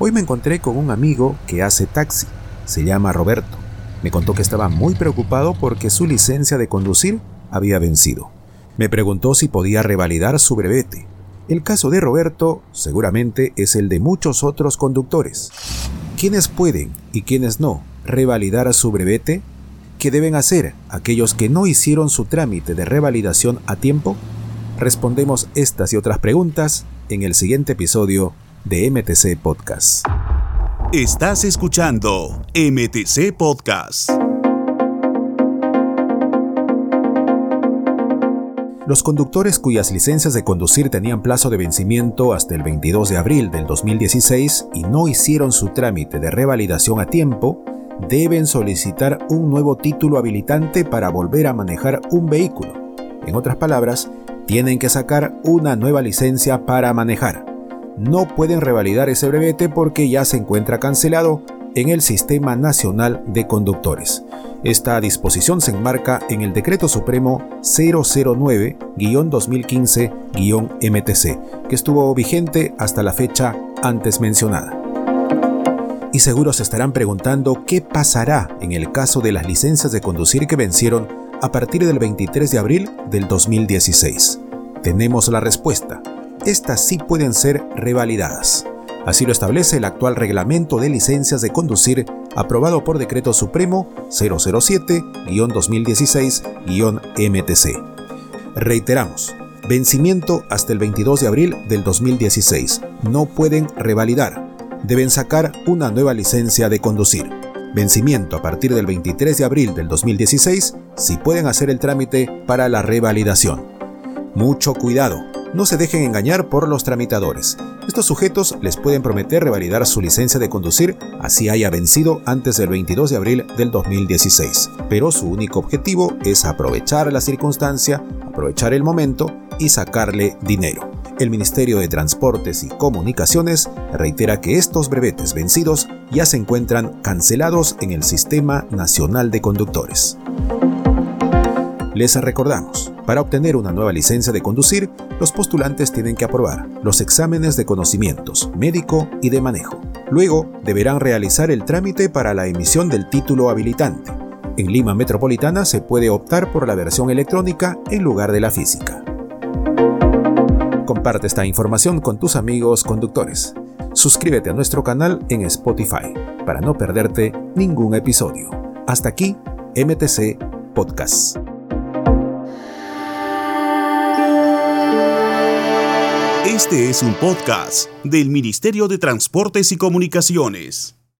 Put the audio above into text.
Hoy me encontré con un amigo que hace taxi. Se llama Roberto. Me contó que estaba muy preocupado porque su licencia de conducir había vencido. Me preguntó si podía revalidar su brevete. El caso de Roberto seguramente es el de muchos otros conductores. ¿Quiénes pueden y quiénes no revalidar su brevete? ¿Qué deben hacer aquellos que no hicieron su trámite de revalidación a tiempo? Respondemos estas y otras preguntas en el siguiente episodio de MTC Podcast. Estás escuchando MTC Podcast. Los conductores cuyas licencias de conducir tenían plazo de vencimiento hasta el 22 de abril del 2016 y no hicieron su trámite de revalidación a tiempo, deben solicitar un nuevo título habilitante para volver a manejar un vehículo. En otras palabras, tienen que sacar una nueva licencia para manejar. No pueden revalidar ese brevete porque ya se encuentra cancelado en el Sistema Nacional de Conductores. Esta disposición se enmarca en el Decreto Supremo 009-2015-MTC, que estuvo vigente hasta la fecha antes mencionada. Y seguro se estarán preguntando qué pasará en el caso de las licencias de conducir que vencieron a partir del 23 de abril del 2016. Tenemos la respuesta. Estas sí pueden ser revalidadas. Así lo establece el actual reglamento de licencias de conducir aprobado por Decreto Supremo 007-2016-MTC. Reiteramos, vencimiento hasta el 22 de abril del 2016. No pueden revalidar deben sacar una nueva licencia de conducir. Vencimiento a partir del 23 de abril del 2016 si pueden hacer el trámite para la revalidación. Mucho cuidado, no se dejen engañar por los tramitadores. Estos sujetos les pueden prometer revalidar su licencia de conducir así haya vencido antes del 22 de abril del 2016, pero su único objetivo es aprovechar la circunstancia, aprovechar el momento y sacarle dinero el Ministerio de Transportes y Comunicaciones reitera que estos brevetes vencidos ya se encuentran cancelados en el Sistema Nacional de Conductores. Les recordamos, para obtener una nueva licencia de conducir, los postulantes tienen que aprobar los exámenes de conocimientos médico y de manejo. Luego, deberán realizar el trámite para la emisión del título habilitante. En Lima Metropolitana se puede optar por la versión electrónica en lugar de la física. Comparte esta información con tus amigos conductores. Suscríbete a nuestro canal en Spotify para no perderte ningún episodio. Hasta aquí, MTC Podcast. Este es un podcast del Ministerio de Transportes y Comunicaciones.